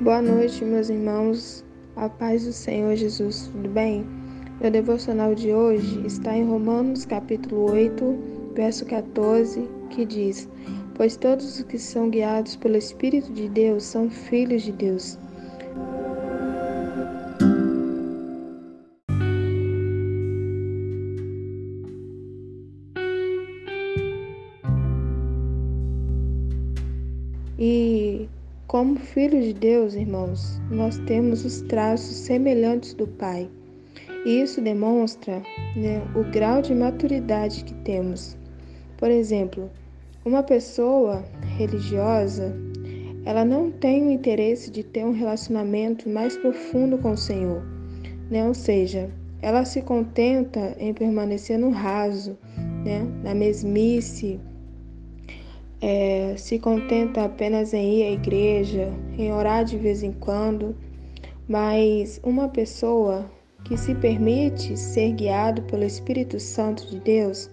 Boa noite, meus irmãos. A paz do Senhor Jesus, tudo bem? Meu devocional de hoje está em Romanos, capítulo 8, verso 14, que diz: Pois todos os que são guiados pelo Espírito de Deus são filhos de Deus. E como filhos de Deus, irmãos, nós temos os traços semelhantes do Pai. E isso demonstra né, o grau de maturidade que temos. Por exemplo, uma pessoa religiosa, ela não tem o interesse de ter um relacionamento mais profundo com o Senhor, né? Ou seja, ela se contenta em permanecer no raso, né? na mesmice, é, se contenta apenas em ir à igreja, em orar de vez em quando, mas uma pessoa que se permite ser guiado pelo Espírito Santo de Deus,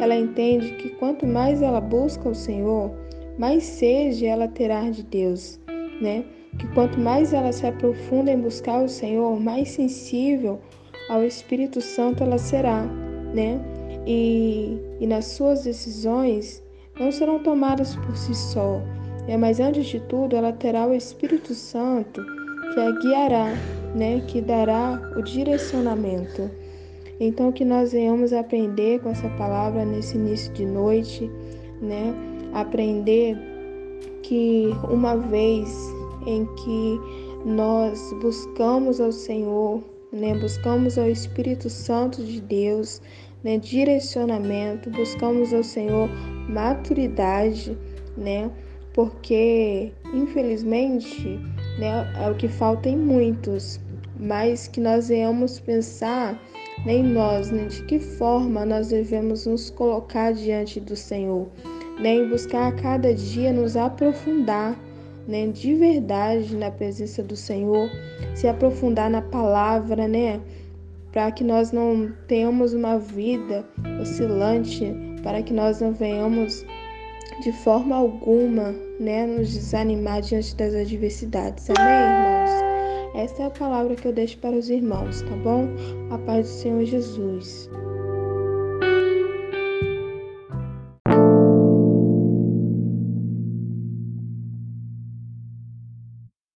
ela entende que quanto mais ela busca o Senhor, mais sede ela terá de Deus, né? Que quanto mais ela se aprofunda em buscar o Senhor, mais sensível ao Espírito Santo ela será, né? E, e nas suas decisões, não serão tomadas por si só, né? mas antes de tudo ela terá o Espírito Santo que a guiará, né? que dará o direcionamento. Então que nós venhamos aprender com essa palavra nesse início de noite, né? Aprender que uma vez em que nós buscamos ao Senhor, né? Buscamos ao Espírito Santo de Deus, né? Direcionamento, buscamos ao Senhor maturidade, né? Porque infelizmente, né, é o que falta em muitos, mas que nós venhamos pensar né, em nós, né, de que forma nós devemos nos colocar diante do Senhor, né, buscar a cada dia nos aprofundar né, de verdade na presença do Senhor, se aprofundar na palavra, né, para que nós não tenhamos uma vida oscilante para que nós não venhamos de forma alguma, né, nos desanimar diante das adversidades. Amém, irmãos? Essa é a palavra que eu deixo para os irmãos, tá bom? A paz do Senhor Jesus.